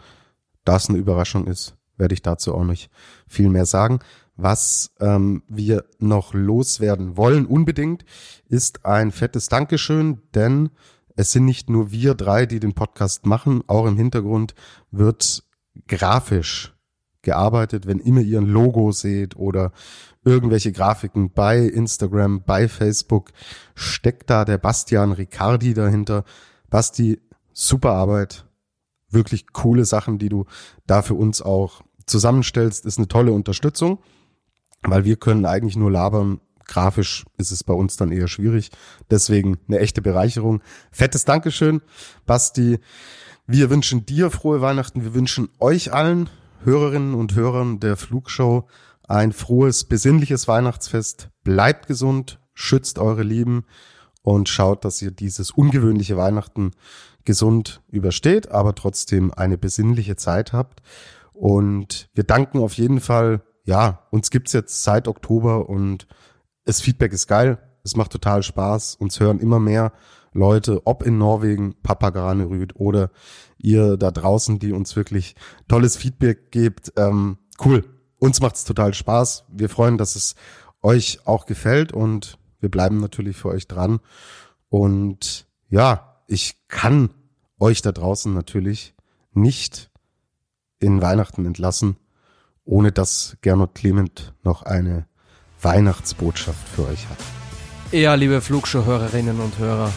Da es eine Überraschung ist, werde ich dazu auch nicht viel mehr sagen. Was ähm, wir noch loswerden wollen unbedingt, ist ein fettes Dankeschön, denn es sind nicht nur wir drei, die den Podcast machen, auch im Hintergrund wird grafisch gearbeitet, wenn immer ihr ein Logo seht oder irgendwelche Grafiken bei Instagram, bei Facebook, steckt da der Bastian Riccardi dahinter. Basti, super Arbeit, wirklich coole Sachen, die du da für uns auch zusammenstellst, ist eine tolle Unterstützung, weil wir können eigentlich nur labern. Grafisch ist es bei uns dann eher schwierig. Deswegen eine echte Bereicherung. Fettes Dankeschön, Basti. Wir wünschen dir frohe Weihnachten. Wir wünschen euch allen Hörerinnen und Hörern der Flugshow ein frohes, besinnliches Weihnachtsfest. Bleibt gesund, schützt eure Lieben und schaut, dass ihr dieses ungewöhnliche Weihnachten gesund übersteht, aber trotzdem eine besinnliche Zeit habt. Und wir danken auf jeden Fall, ja, uns gibt's jetzt seit Oktober und das Feedback ist geil. Es macht total Spaß. Uns hören immer mehr Leute, ob in Norwegen, Papagranerüd oder ihr da draußen, die uns wirklich tolles Feedback gebt. Ähm, cool. Uns macht's total Spaß. Wir freuen, dass es euch auch gefällt und wir bleiben natürlich für euch dran. Und ja, ich kann euch da draußen natürlich nicht in Weihnachten entlassen, ohne dass Gernot Clement noch eine Weihnachtsbotschaft für euch hat.
Ja, liebe Flugshow-Hörerinnen und Hörer,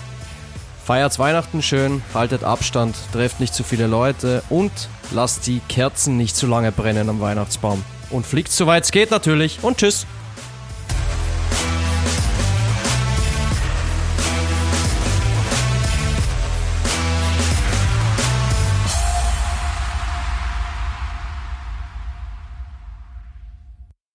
feiert Weihnachten schön, haltet Abstand, trefft nicht zu viele Leute und lasst die Kerzen nicht zu lange brennen am Weihnachtsbaum. Und fliegt soweit es geht natürlich und tschüss.